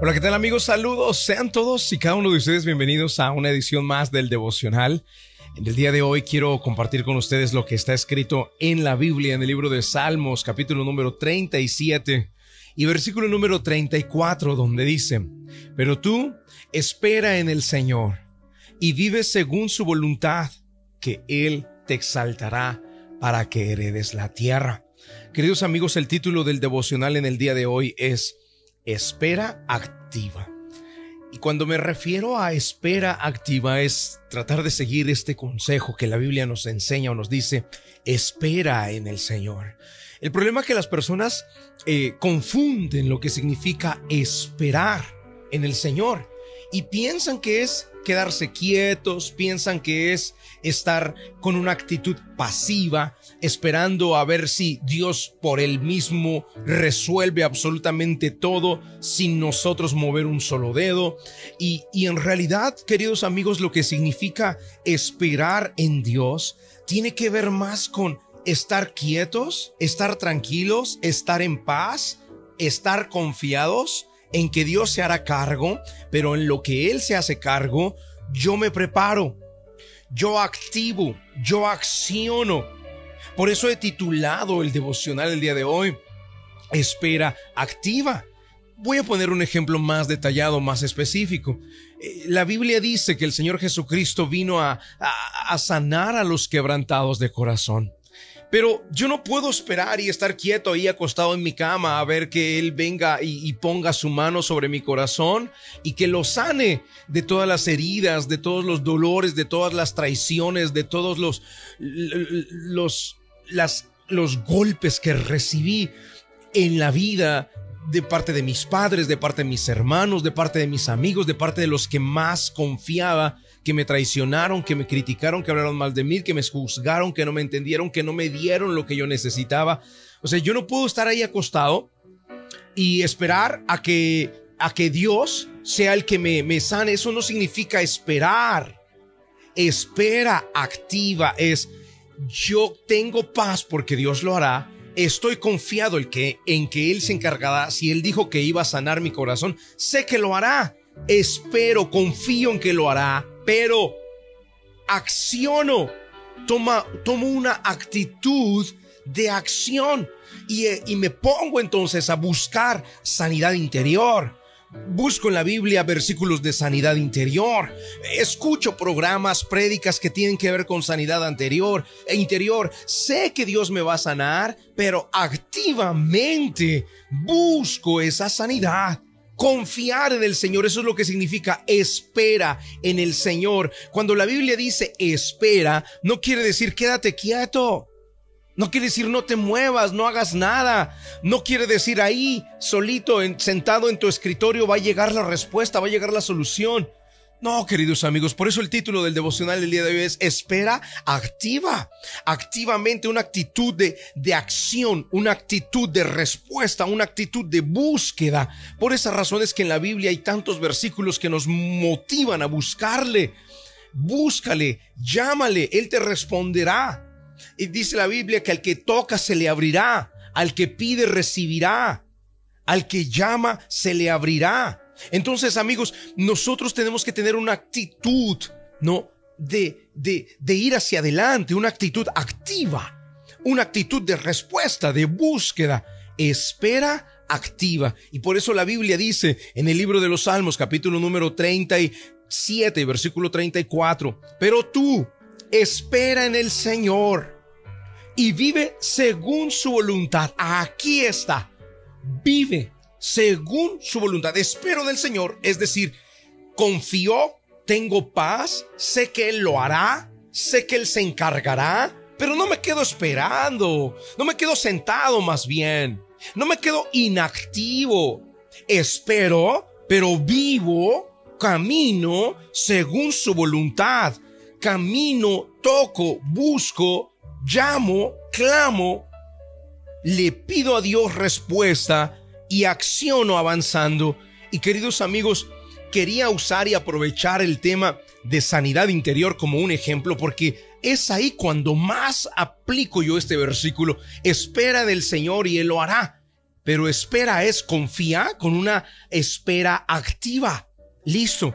Hola, ¿qué tal amigos? Saludos. Sean todos y cada uno de ustedes bienvenidos a una edición más del devocional. En el día de hoy quiero compartir con ustedes lo que está escrito en la Biblia, en el libro de Salmos, capítulo número 37 y versículo número 34, donde dice, pero tú espera en el Señor y vive según su voluntad, que Él te exaltará para que heredes la tierra. Queridos amigos, el título del devocional en el día de hoy es espera activa. Y cuando me refiero a espera activa es tratar de seguir este consejo que la Biblia nos enseña o nos dice, espera en el Señor. El problema es que las personas eh, confunden lo que significa esperar en el Señor y piensan que es quedarse quietos, piensan que es estar con una actitud pasiva, esperando a ver si Dios por él mismo resuelve absolutamente todo sin nosotros mover un solo dedo. Y, y en realidad, queridos amigos, lo que significa esperar en Dios tiene que ver más con estar quietos, estar tranquilos, estar en paz, estar confiados en que Dios se hará cargo, pero en lo que Él se hace cargo, yo me preparo, yo activo, yo acciono. Por eso he titulado el devocional el día de hoy, Espera activa. Voy a poner un ejemplo más detallado, más específico. Eh, la Biblia dice que el Señor Jesucristo vino a, a, a sanar a los quebrantados de corazón. Pero yo no puedo esperar y estar quieto ahí acostado en mi cama a ver que Él venga y, ponga su mano sobre mi corazón y que lo sane de todas las heridas, de todos los dolores, de todas las traiciones, de todos los, los, las, los golpes que recibí en la vida de parte de mis padres, de parte de mis hermanos, de parte de mis amigos, de parte de los que más confiaba que me traicionaron, que me criticaron, que hablaron mal de mí, que me juzgaron, que no me entendieron, que no me dieron lo que yo necesitaba. O sea, yo no puedo estar ahí acostado y esperar a que, a que Dios sea el que me, me sane. Eso no significa esperar. Espera activa es yo tengo paz porque Dios lo hará. Estoy confiado en que, en que Él se encargará. Si Él dijo que iba a sanar mi corazón, sé que lo hará. Espero, confío en que lo hará pero acciono, toma, tomo una actitud de acción y, eh, y me pongo entonces a buscar sanidad interior. Busco en la Biblia versículos de sanidad interior. Escucho programas, prédicas que tienen que ver con sanidad anterior e interior. Sé que Dios me va a sanar, pero activamente busco esa sanidad. Confiar en el Señor, eso es lo que significa espera en el Señor. Cuando la Biblia dice espera, no quiere decir quédate quieto. No quiere decir no te muevas, no hagas nada. No quiere decir ahí, solito, sentado en tu escritorio, va a llegar la respuesta, va a llegar la solución. No, queridos amigos, por eso el título del devocional del día de hoy es Espera activa, activamente una actitud de, de, acción, una actitud de respuesta, una actitud de búsqueda. Por esas razones que en la Biblia hay tantos versículos que nos motivan a buscarle. Búscale, llámale, Él te responderá. Y dice la Biblia que al que toca se le abrirá, al que pide recibirá, al que llama se le abrirá. Entonces, amigos, nosotros tenemos que tener una actitud, ¿no? De, de, de ir hacia adelante, una actitud activa, una actitud de respuesta, de búsqueda, espera activa. Y por eso la Biblia dice en el libro de los Salmos, capítulo número 37, versículo 34, pero tú espera en el Señor y vive según su voluntad. Aquí está, vive según su voluntad. Espero del Señor, es decir, confío, tengo paz, sé que Él lo hará, sé que Él se encargará, pero no me quedo esperando, no me quedo sentado más bien, no me quedo inactivo. Espero, pero vivo, camino según su voluntad. Camino, toco, busco, llamo, clamo, le pido a Dios respuesta y acciono avanzando. Y queridos amigos, quería usar y aprovechar el tema de sanidad interior como un ejemplo porque es ahí cuando más aplico yo este versículo. Espera del Señor y Él lo hará. pero espera es confía con una espera activa. Listo.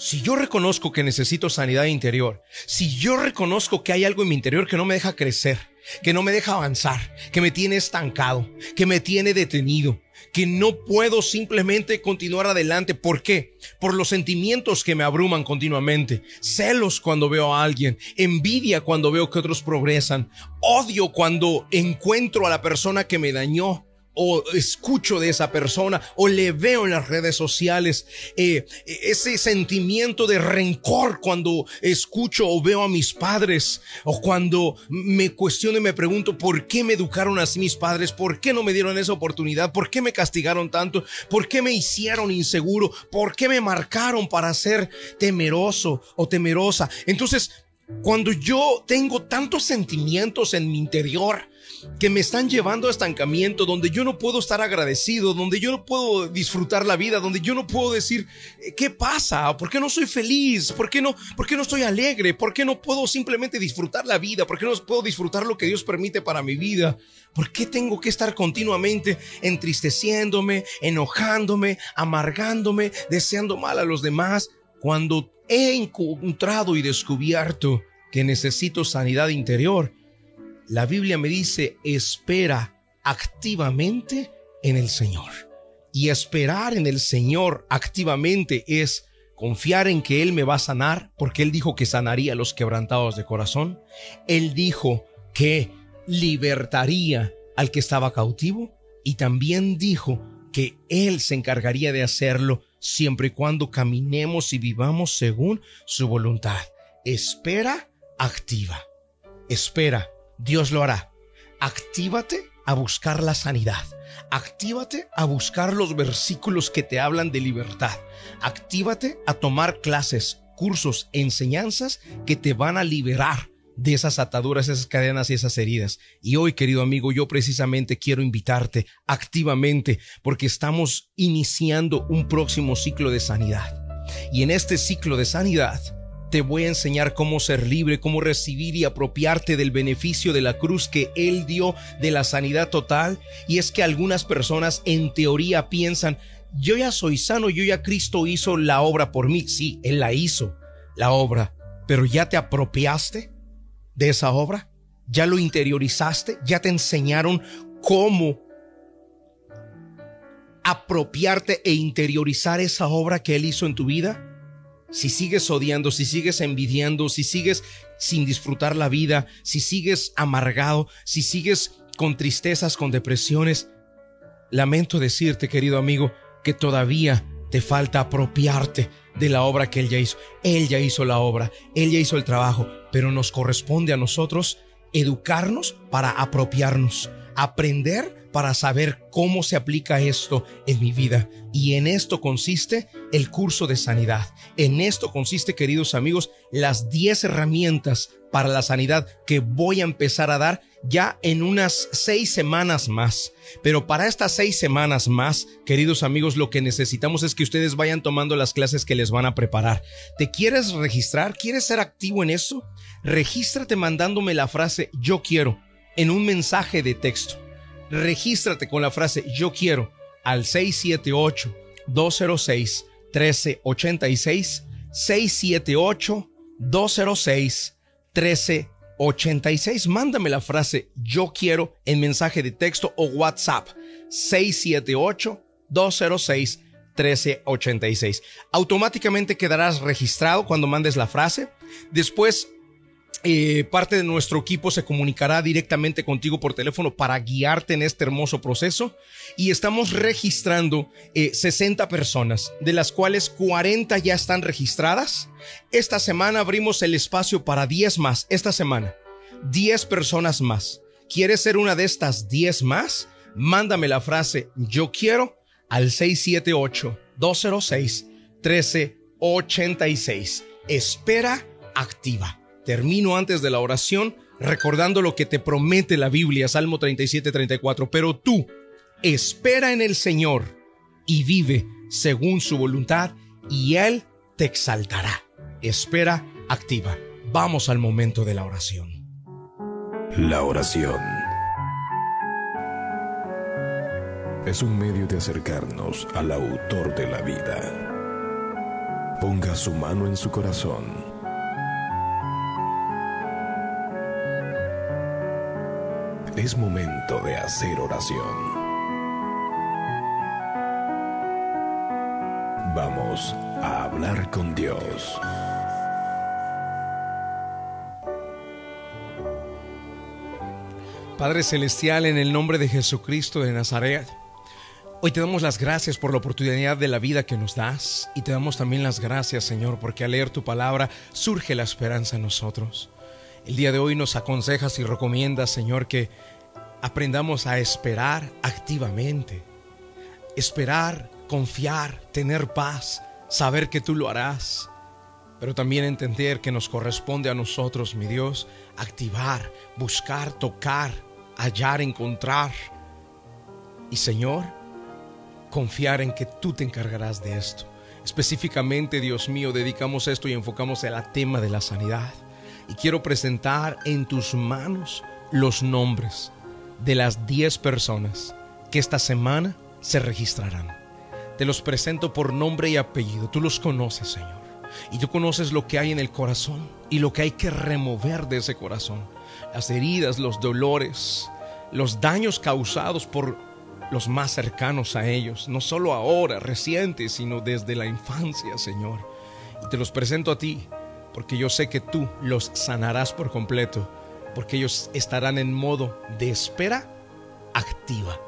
Si yo reconozco que necesito sanidad interior, si yo reconozco que hay algo en mi interior que no me deja crecer, que no me deja avanzar, que me tiene estancado, que me tiene detenido, que no puedo simplemente continuar adelante. ¿Por qué? Por los sentimientos que me abruman continuamente. Celos cuando veo a alguien, envidia cuando veo que otros progresan, odio cuando encuentro a la persona que me dañó o escucho de esa persona o le veo en las redes sociales, eh, ese sentimiento de rencor cuando escucho o veo a mis padres o cuando me cuestiono y me pregunto por qué me educaron así mis padres, por qué no me dieron esa oportunidad, por qué me castigaron tanto, por qué me hicieron inseguro, por qué me marcaron para ser temeroso o temerosa. Entonces, cuando yo tengo tantos sentimientos en mi interior, que me están llevando a estancamiento, donde yo no puedo estar agradecido, donde yo no puedo disfrutar la vida, donde yo no puedo decir, eh, ¿qué pasa? ¿Por qué no soy feliz? ¿Por qué no, por qué no estoy alegre? ¿Por qué no puedo simplemente disfrutar la vida? ¿Por qué no puedo disfrutar lo que Dios permite para mi vida? ¿Por qué tengo que estar continuamente entristeciéndome, enojándome, amargándome, deseando mal a los demás, cuando he encontrado y descubierto que necesito sanidad interior? La Biblia me dice, espera activamente en el Señor. Y esperar en el Señor activamente es confiar en que Él me va a sanar, porque Él dijo que sanaría a los quebrantados de corazón. Él dijo que libertaría al que estaba cautivo y también dijo que Él se encargaría de hacerlo siempre y cuando caminemos y vivamos según su voluntad. Espera activa. Espera Dios lo hará. Actívate a buscar la sanidad. Actívate a buscar los versículos que te hablan de libertad. Actívate a tomar clases, cursos, enseñanzas que te van a liberar de esas ataduras, esas cadenas y esas heridas. Y hoy, querido amigo, yo precisamente quiero invitarte activamente porque estamos iniciando un próximo ciclo de sanidad. Y en este ciclo de sanidad, te voy a enseñar cómo ser libre, cómo recibir y apropiarte del beneficio de la cruz que Él dio de la sanidad total. Y es que algunas personas en teoría piensan, yo ya soy sano, yo ya Cristo hizo la obra por mí. Sí, Él la hizo, la obra, pero ya te apropiaste de esa obra, ya lo interiorizaste, ya te enseñaron cómo apropiarte e interiorizar esa obra que Él hizo en tu vida si sigues odiando, si sigues envidiando, si sigues sin disfrutar la vida, si sigues amargado, si sigues con tristezas, con depresiones, lamento decirte, querido amigo, que todavía te falta apropiarte de la obra que Él ya hizo. Él ya hizo la obra, Él ya hizo el trabajo, pero nos corresponde a nosotros educarnos para apropiarnos, aprender para saber cómo se aplica esto en mi vida. Y en esto consiste el curso de sanidad. En esto consiste, queridos amigos, las 10 herramientas para la sanidad que voy a empezar a dar ya en unas seis semanas más. Pero para estas seis semanas más, queridos amigos, lo que necesitamos es que ustedes vayan tomando las clases que les van a preparar. ¿Te quieres registrar? ¿Quieres ser activo en eso? Regístrate mandándome la frase yo quiero en un mensaje de texto regístrate con la frase yo quiero al 678-206-1386, 678-206-1386. Mándame la frase yo quiero en mensaje de texto o WhatsApp 678-206. 1386. Automáticamente quedarás registrado cuando mandes la frase. Después eh, parte de nuestro equipo se comunicará directamente contigo por teléfono para guiarte en este hermoso proceso y estamos registrando 60 eh, personas, de las cuales 40 ya están registradas. Esta semana abrimos el espacio para 10 más, esta semana, 10 personas más. ¿Quieres ser una de estas 10 más? Mándame la frase yo quiero al 678-206-1386. Espera activa. Termino antes de la oración recordando lo que te promete la Biblia, Salmo 37, 34. Pero tú, espera en el Señor y vive según su voluntad y Él te exaltará. Espera activa. Vamos al momento de la oración. La oración es un medio de acercarnos al autor de la vida. Ponga su mano en su corazón. Es momento de hacer oración. Vamos a hablar con Dios. Padre Celestial, en el nombre de Jesucristo de Nazaret, hoy te damos las gracias por la oportunidad de la vida que nos das y te damos también las gracias, Señor, porque al leer tu palabra surge la esperanza en nosotros. El día de hoy nos aconsejas y recomiendas, Señor, que aprendamos a esperar activamente. Esperar, confiar, tener paz, saber que tú lo harás pero también entender que nos corresponde a nosotros, mi Dios, activar, buscar, tocar, hallar, encontrar. Y Señor, confiar en que tú te encargarás de esto. Específicamente, Dios mío, dedicamos esto y enfocamos el tema de la sanidad. Y quiero presentar en tus manos los nombres de las 10 personas que esta semana se registrarán. Te los presento por nombre y apellido. Tú los conoces, Señor. Y tú conoces lo que hay en el corazón y lo que hay que remover de ese corazón. Las heridas, los dolores, los daños causados por los más cercanos a ellos, no solo ahora, recientes, sino desde la infancia, Señor. Y te los presento a ti, porque yo sé que tú los sanarás por completo, porque ellos estarán en modo de espera activa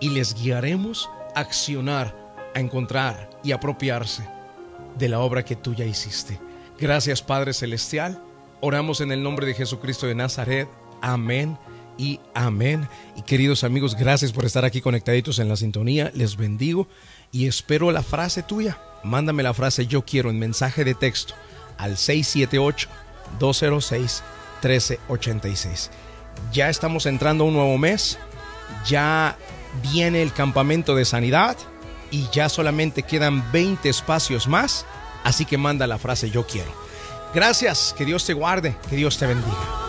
y les guiaremos a accionar, a encontrar y apropiarse de la obra que tú ya hiciste. Gracias Padre Celestial. Oramos en el nombre de Jesucristo de Nazaret. Amén y amén. Y queridos amigos, gracias por estar aquí conectaditos en la sintonía. Les bendigo y espero la frase tuya. Mándame la frase yo quiero en mensaje de texto al 678-206-1386. Ya estamos entrando un nuevo mes. Ya viene el campamento de sanidad y ya solamente quedan 20 espacios más, así que manda la frase yo quiero. Gracias, que Dios te guarde, que Dios te bendiga.